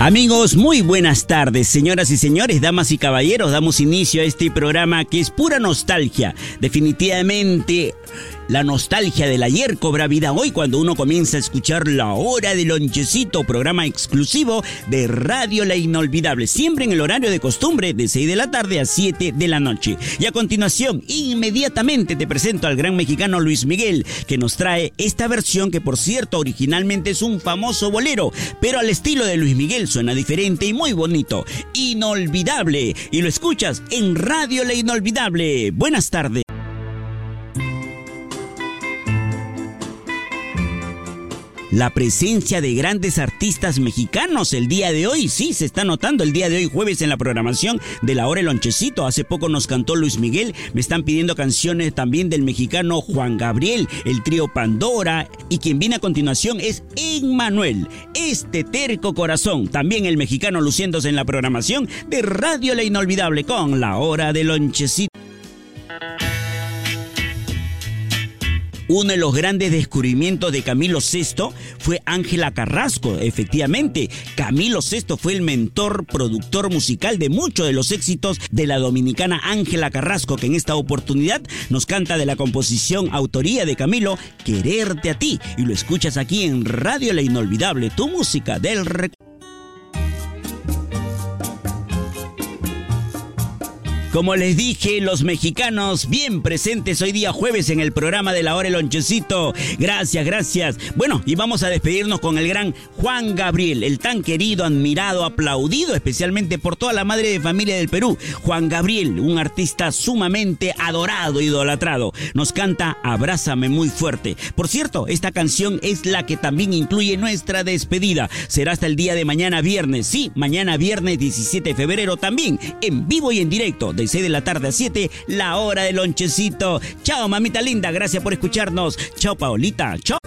Amigos, muy buenas tardes, señoras y señores, damas y caballeros. Damos inicio a este programa que es pura nostalgia. Definitivamente la nostalgia del ayer cobra vida hoy cuando uno comienza a escuchar La Hora del Lonchecito, programa exclusivo de Radio La Inolvidable, siempre en el horario de costumbre de 6 de la tarde a 7 de la noche. Y a continuación, inmediatamente te presento al gran mexicano Luis Miguel, que nos trae esta versión que por cierto originalmente es un famoso bolero, pero al estilo de Luis Miguel suena diferente y muy bonito. Inolvidable. Y lo escuchas en Radio La Inolvidable. Buenas tardes. La presencia de grandes artistas mexicanos el día de hoy. Sí, se está notando el día de hoy, jueves, en la programación de la hora El Lonchecito. Hace poco nos cantó Luis Miguel. Me están pidiendo canciones también del mexicano Juan Gabriel, el trío Pandora. Y quien viene a continuación es Emmanuel, este terco corazón. También el mexicano luciéndose en la programación de Radio La Inolvidable con la hora del Lonchecito. Uno de los grandes descubrimientos de Camilo VI fue Ángela Carrasco. Efectivamente, Camilo VI fue el mentor, productor musical de muchos de los éxitos de la dominicana Ángela Carrasco, que en esta oportunidad nos canta de la composición autoría de Camilo, Quererte a ti. Y lo escuchas aquí en Radio La Inolvidable, tu música del recuerdo. Como les dije, los mexicanos bien presentes hoy día jueves en el programa de la hora el lonchecito. Gracias, gracias. Bueno, y vamos a despedirnos con el gran Juan Gabriel, el tan querido, admirado, aplaudido especialmente por toda la madre de familia del Perú. Juan Gabriel, un artista sumamente adorado, idolatrado. Nos canta Abrázame muy fuerte. Por cierto, esta canción es la que también incluye nuestra despedida. Será hasta el día de mañana viernes. Sí, mañana viernes 17 de febrero también, en vivo y en directo. 6 de la tarde a 7, la hora del lonchecito. Chao, mamita linda, gracias por escucharnos. Chao, Paolita. Chao.